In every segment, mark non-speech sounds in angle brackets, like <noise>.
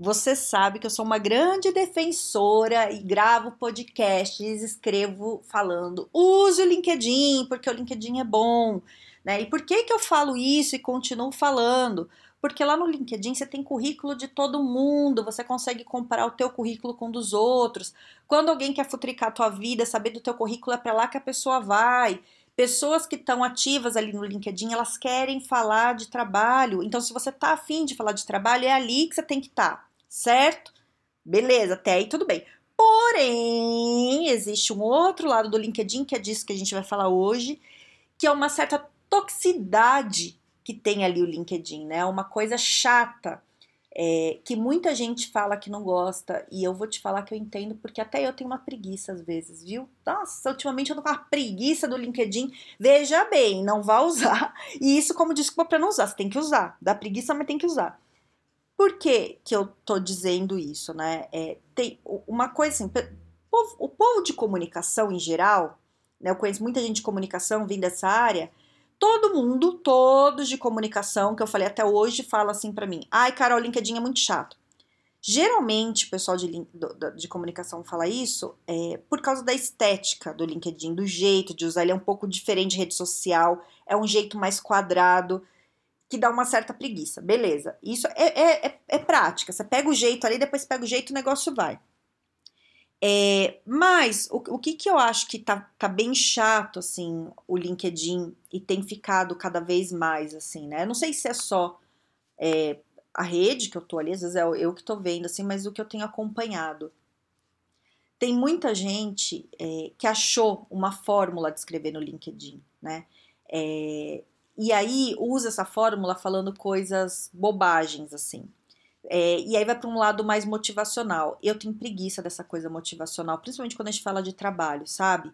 Você sabe que eu sou uma grande defensora e gravo podcasts, escrevo falando, use o LinkedIn, porque o LinkedIn é bom. Né? E por que, que eu falo isso e continuo falando? Porque lá no LinkedIn você tem currículo de todo mundo, você consegue comparar o teu currículo com o dos outros. Quando alguém quer futricar a tua vida, saber do teu currículo é para lá que a pessoa vai. Pessoas que estão ativas ali no LinkedIn, elas querem falar de trabalho. Então, se você está afim de falar de trabalho, é ali que você tem que estar. Tá certo? Beleza, até aí tudo bem. Porém, existe um outro lado do LinkedIn, que é disso que a gente vai falar hoje, que é uma certa toxicidade que tem ali o LinkedIn, né? Uma coisa chata, é, que muita gente fala que não gosta, e eu vou te falar que eu entendo, porque até eu tenho uma preguiça às vezes, viu? Nossa, ultimamente eu tô com uma preguiça do LinkedIn. Veja bem, não vá usar. E isso como desculpa para não usar, você tem que usar. Dá preguiça, mas tem que usar. Por que, que eu tô dizendo isso, né? É, tem uma coisa assim, povo, o povo de comunicação em geral, né? Eu conheço muita gente de comunicação vindo dessa área. Todo mundo, todos de comunicação, que eu falei até hoje, fala assim para mim: ai, Carol, LinkedIn é muito chato. Geralmente, o pessoal de, de comunicação fala isso é, por causa da estética do LinkedIn, do jeito de usar. Ele é um pouco diferente de rede social, é um jeito mais quadrado que dá uma certa preguiça. Beleza. Isso é, é, é, é prática. Você pega o jeito ali, depois pega o jeito o negócio vai. É, mas o, o que, que eu acho que tá, tá bem chato, assim, o LinkedIn e tem ficado cada vez mais, assim, né? Eu não sei se é só é, a rede que eu tô ali, às vezes é eu que tô vendo, assim, mas o que eu tenho acompanhado. Tem muita gente é, que achou uma fórmula de escrever no LinkedIn, né? E aí usa essa fórmula falando coisas bobagens, assim. É, e aí vai para um lado mais motivacional. Eu tenho preguiça dessa coisa motivacional, principalmente quando a gente fala de trabalho, sabe?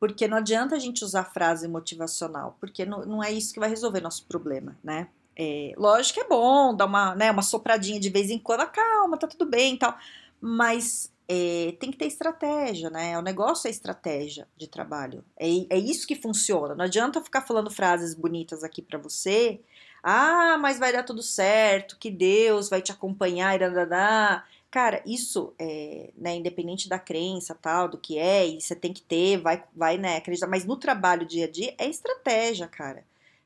Porque não adianta a gente usar frase motivacional, porque não, não é isso que vai resolver nosso problema, né? É, lógico que é bom dar uma, né, uma sopradinha de vez em quando, ah, calma, tá tudo bem e tal. Mas é, tem que ter estratégia, né? O negócio é estratégia de trabalho. É, é isso que funciona. Não adianta ficar falando frases bonitas aqui para você. Ah, mas vai dar tudo certo, que Deus vai te acompanhar e dadadá. Cara, isso é, né, independente da crença, tal, do que é, e você tem que ter, vai, vai, né, acreditar, mas no trabalho dia a dia é estratégia, cara.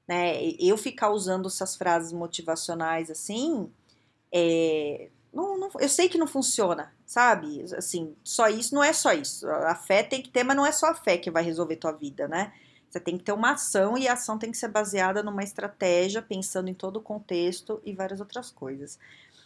Né? Eu ficar usando essas frases motivacionais assim, é, não, não, eu sei que não funciona, sabe? Assim, só isso não é só isso. A fé tem que ter, mas não é só a fé que vai resolver tua vida, né? Você tem que ter uma ação e a ação tem que ser baseada numa estratégia, pensando em todo o contexto e várias outras coisas.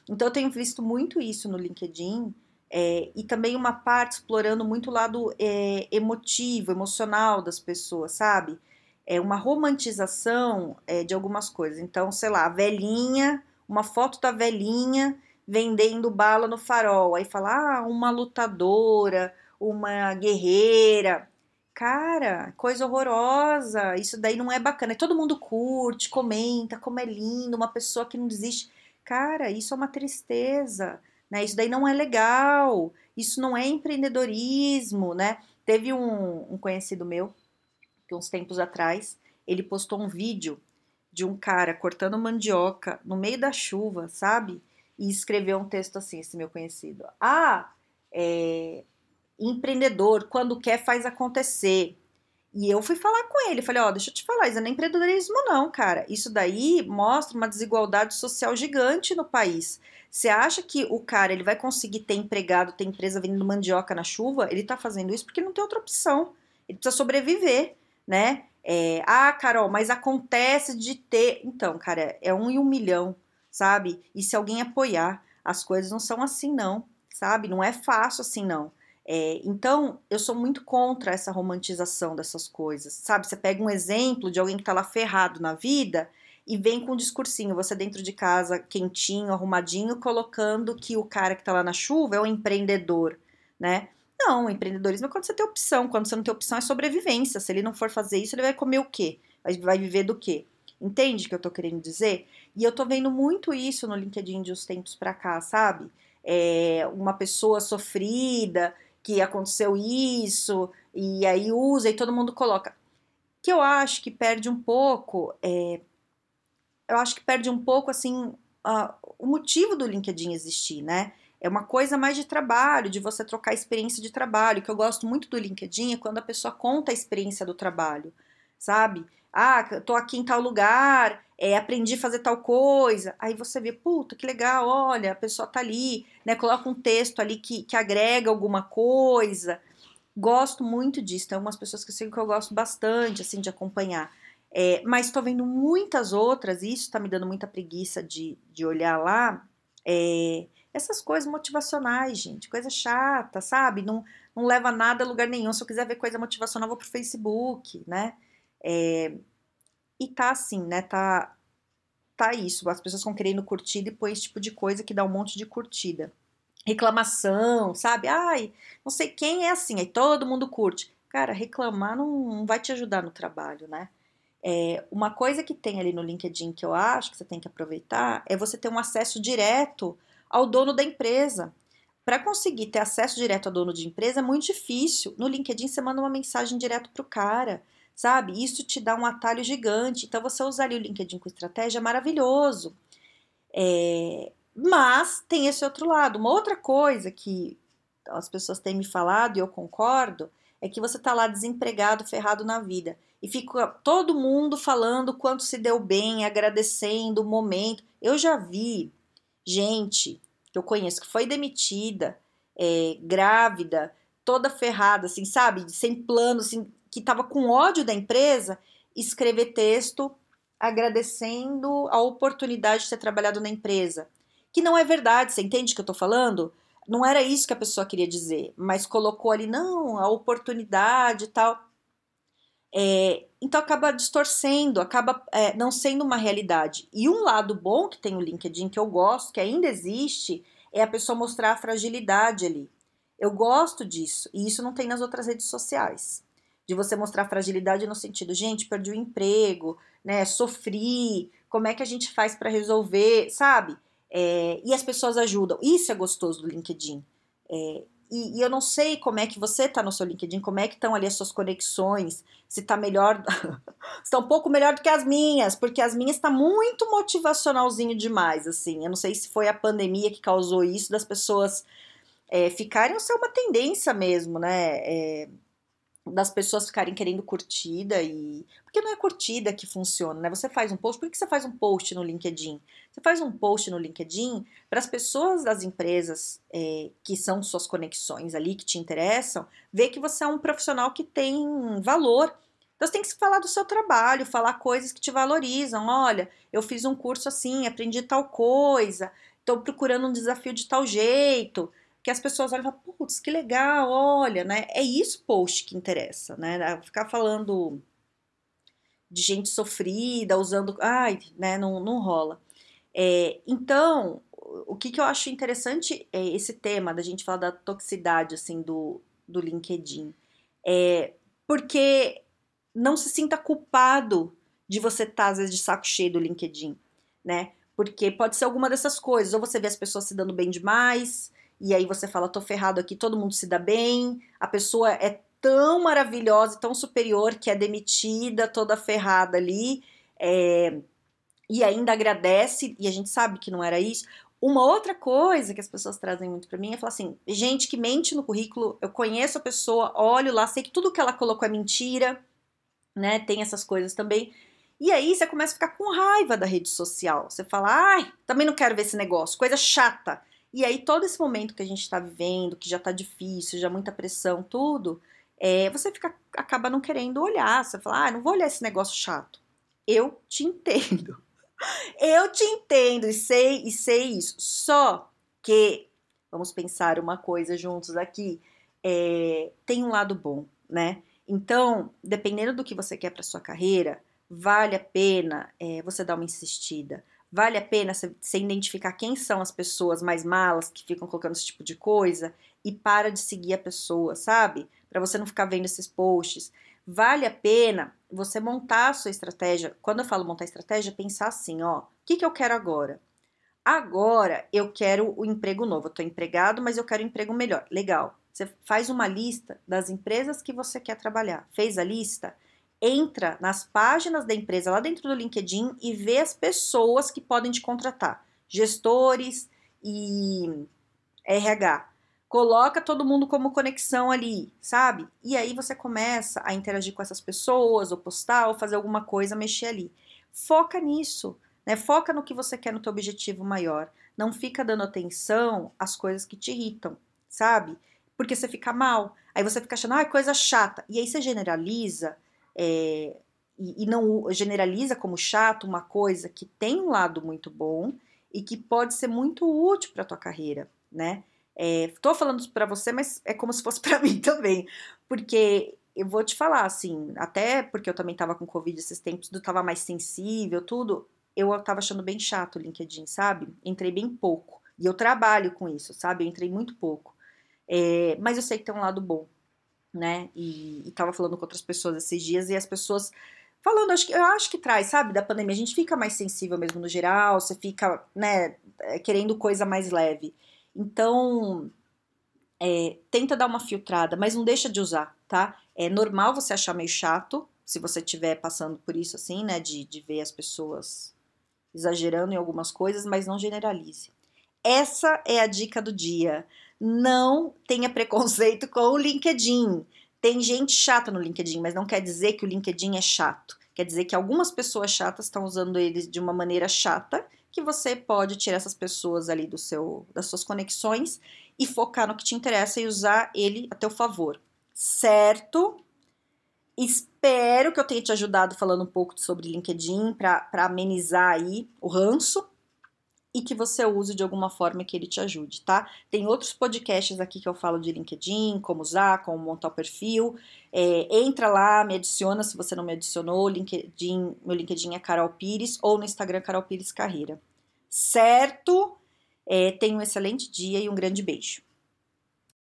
Então eu tenho visto muito isso no LinkedIn é, e também uma parte explorando muito o lado é, emotivo, emocional das pessoas, sabe? É uma romantização é, de algumas coisas. Então, sei lá, a velhinha, uma foto da velhinha vendendo bala no farol. Aí fala, ah, uma lutadora, uma guerreira. Cara, coisa horrorosa. Isso daí não é bacana. Todo mundo curte, comenta como é lindo, uma pessoa que não desiste. Cara, isso é uma tristeza, né? Isso daí não é legal. Isso não é empreendedorismo, né? Teve um, um conhecido meu que uns tempos atrás ele postou um vídeo de um cara cortando mandioca no meio da chuva, sabe? E escreveu um texto assim, esse meu conhecido. Ah, é, empreendedor, quando quer, faz acontecer. E eu fui falar com ele, falei, ó, oh, deixa eu te falar, isso não é empreendedorismo não, cara. Isso daí mostra uma desigualdade social gigante no país. Você acha que o cara, ele vai conseguir ter empregado, ter empresa vendendo mandioca na chuva? Ele tá fazendo isso porque não tem outra opção. Ele precisa sobreviver, né? É, ah, Carol, mas acontece de ter... Então, cara, é um em um milhão sabe? E se alguém apoiar, as coisas não são assim, não, sabe? Não é fácil assim, não. É, então, eu sou muito contra essa romantização dessas coisas, sabe? Você pega um exemplo de alguém que tá lá ferrado na vida, e vem com um discursinho, você dentro de casa, quentinho, arrumadinho, colocando que o cara que tá lá na chuva é um empreendedor, né? Não, empreendedorismo é quando você tem opção, quando você não tem opção é sobrevivência. Se ele não for fazer isso, ele vai comer o quê? Vai, vai viver do quê? Entende o que eu tô querendo dizer? E eu tô vendo muito isso no LinkedIn de uns tempos pra cá, sabe? É, uma pessoa sofrida, que aconteceu isso, e aí usa e todo mundo coloca. Que eu acho que perde um pouco, é, eu acho que perde um pouco, assim, uh, o motivo do LinkedIn existir, né? É uma coisa mais de trabalho, de você trocar experiência de trabalho. que eu gosto muito do LinkedIn é quando a pessoa conta a experiência do trabalho, sabe? Ah, tô aqui em tal lugar, é, aprendi a fazer tal coisa. Aí você vê, puta, que legal, olha, a pessoa tá ali, né? Coloca um texto ali que, que agrega alguma coisa. Gosto muito disso. Tem algumas pessoas que eu sigo que eu gosto bastante, assim, de acompanhar. É, mas estou vendo muitas outras, e isso está me dando muita preguiça de, de olhar lá. É, essas coisas motivacionais, gente, coisa chata, sabe? Não, não leva nada a lugar nenhum. Se eu quiser ver coisa motivacional, vou pro Facebook, né? É, e tá assim, né? Tá, tá isso. As pessoas estão querendo curtida e põe esse tipo de coisa que dá um monte de curtida. Reclamação, sabe? Ai, não sei quem é assim, aí todo mundo curte. Cara, reclamar não, não vai te ajudar no trabalho, né? É, uma coisa que tem ali no LinkedIn que eu acho que você tem que aproveitar é você ter um acesso direto ao dono da empresa. Para conseguir ter acesso direto ao dono de empresa é muito difícil. No LinkedIn você manda uma mensagem direto para o cara, sabe? Isso te dá um atalho gigante. Então você usar ali o LinkedIn com estratégia é maravilhoso. É... Mas tem esse outro lado. Uma outra coisa que as pessoas têm me falado e eu concordo é que você está lá desempregado, ferrado na vida. E fica todo mundo falando quanto se deu bem, agradecendo o momento. Eu já vi gente que eu conheço que foi demitida, é, grávida, toda ferrada, assim, sabe? Sem plano, assim, que tava com ódio da empresa, escrever texto agradecendo a oportunidade de ter trabalhado na empresa. Que não é verdade, você entende o que eu tô falando? Não era isso que a pessoa queria dizer, mas colocou ali, não, a oportunidade e tal. É, então acaba distorcendo, acaba é, não sendo uma realidade. E um lado bom que tem o LinkedIn, que eu gosto, que ainda existe, é a pessoa mostrar a fragilidade ali. Eu gosto disso, e isso não tem nas outras redes sociais. De você mostrar fragilidade no sentido, gente, perdi o emprego, né? Sofri, como é que a gente faz para resolver, sabe? É, e as pessoas ajudam. Isso é gostoso do LinkedIn. É, e, e, eu não sei como é que você tá no seu LinkedIn, como é que estão ali as suas conexões, se tá melhor, <laughs> está um pouco melhor do que as minhas, porque as minhas tá muito motivacionalzinho demais, assim. Eu não sei se foi a pandemia que causou isso, das pessoas é, ficarem, ou se é uma tendência mesmo, né? É, das pessoas ficarem querendo curtida e. Porque não é curtida que funciona, né? Você faz um post, por que você faz um post no LinkedIn? Você faz um post no LinkedIn para as pessoas das empresas é, que são suas conexões ali, que te interessam, ver que você é um profissional que tem valor. Então você tem que falar do seu trabalho, falar coisas que te valorizam. Olha, eu fiz um curso assim, aprendi tal coisa, estou procurando um desafio de tal jeito que as pessoas olham e falam, putz, que legal, olha, né? É isso post que interessa, né? Ficar falando de gente sofrida, usando. Ai, né? Não, não rola. É, então, o que, que eu acho interessante é esse tema da gente falar da toxicidade, assim, do, do LinkedIn. É porque não se sinta culpado de você estar, tá, às vezes, de saco cheio do LinkedIn, né? Porque pode ser alguma dessas coisas, ou você vê as pessoas se dando bem demais, e aí você fala, tô ferrado aqui, todo mundo se dá bem, a pessoa é tão maravilhosa, tão superior que é demitida, toda ferrada ali, é, e ainda agradece, e a gente sabe que não era isso. Uma outra coisa que as pessoas trazem muito para mim é falar assim: gente que mente no currículo, eu conheço a pessoa, olho lá, sei que tudo que ela colocou é mentira, né? Tem essas coisas também. E aí você começa a ficar com raiva da rede social. Você fala, ai, também não quero ver esse negócio, coisa chata. E aí, todo esse momento que a gente está vivendo, que já está difícil, já muita pressão, tudo, é, você fica, acaba não querendo olhar. Você fala, ah, não vou olhar esse negócio chato. Eu te entendo. <laughs> Eu te entendo e sei, e sei isso. Só que, vamos pensar uma coisa juntos aqui, é, tem um lado bom, né? Então, dependendo do que você quer para sua carreira, vale a pena é, você dar uma insistida. Vale a pena você identificar quem são as pessoas mais malas que ficam colocando esse tipo de coisa e para de seguir a pessoa, sabe? Para você não ficar vendo esses posts. Vale a pena você montar a sua estratégia. Quando eu falo montar estratégia, pensar assim, ó, o que, que eu quero agora? Agora eu quero o emprego novo. Eu tô empregado, mas eu quero um emprego melhor. Legal. Você faz uma lista das empresas que você quer trabalhar. Fez a lista? Entra nas páginas da empresa lá dentro do LinkedIn e vê as pessoas que podem te contratar, gestores e RH. Coloca todo mundo como conexão ali, sabe? E aí você começa a interagir com essas pessoas, ou postar, ou fazer alguma coisa, mexer ali. Foca nisso, né? Foca no que você quer no teu objetivo maior. Não fica dando atenção às coisas que te irritam, sabe? Porque você fica mal. Aí você fica achando, ah, coisa chata. E aí você generaliza é, e, e não generaliza como chato uma coisa que tem um lado muito bom e que pode ser muito útil para tua carreira, né? Estou é, falando para você, mas é como se fosse para <laughs> mim também, porque eu vou te falar assim, até porque eu também estava com Covid esses tempos, tudo estava mais sensível, tudo, eu estava achando bem chato o LinkedIn, sabe? Entrei bem pouco. E eu trabalho com isso, sabe? Eu entrei muito pouco. É, mas eu sei que tem um lado bom né? E, estava falando com outras pessoas esses dias e as pessoas falando, acho que eu acho que traz, sabe, da pandemia, a gente fica mais sensível mesmo no geral, você fica, né, é, querendo coisa mais leve. Então, é, tenta dar uma filtrada, mas não deixa de usar, tá? É normal você achar meio chato, se você estiver passando por isso assim, né, de, de ver as pessoas exagerando em algumas coisas, mas não generalize. Essa é a dica do dia não tenha preconceito com o LinkedIn. Tem gente chata no LinkedIn, mas não quer dizer que o LinkedIn é chato. Quer dizer que algumas pessoas chatas estão usando ele de uma maneira chata, que você pode tirar essas pessoas ali do seu, das suas conexões e focar no que te interessa e usar ele a teu favor. Certo? Espero que eu tenha te ajudado falando um pouco sobre LinkedIn para amenizar aí o ranço e que você use de alguma forma que ele te ajude, tá? Tem outros podcasts aqui que eu falo de LinkedIn, como usar, como montar o perfil. É, entra lá, me adiciona se você não me adicionou. LinkedIn, meu LinkedIn é Carol Pires ou no Instagram Carol Pires Carreira. Certo? É, tenha um excelente dia e um grande beijo.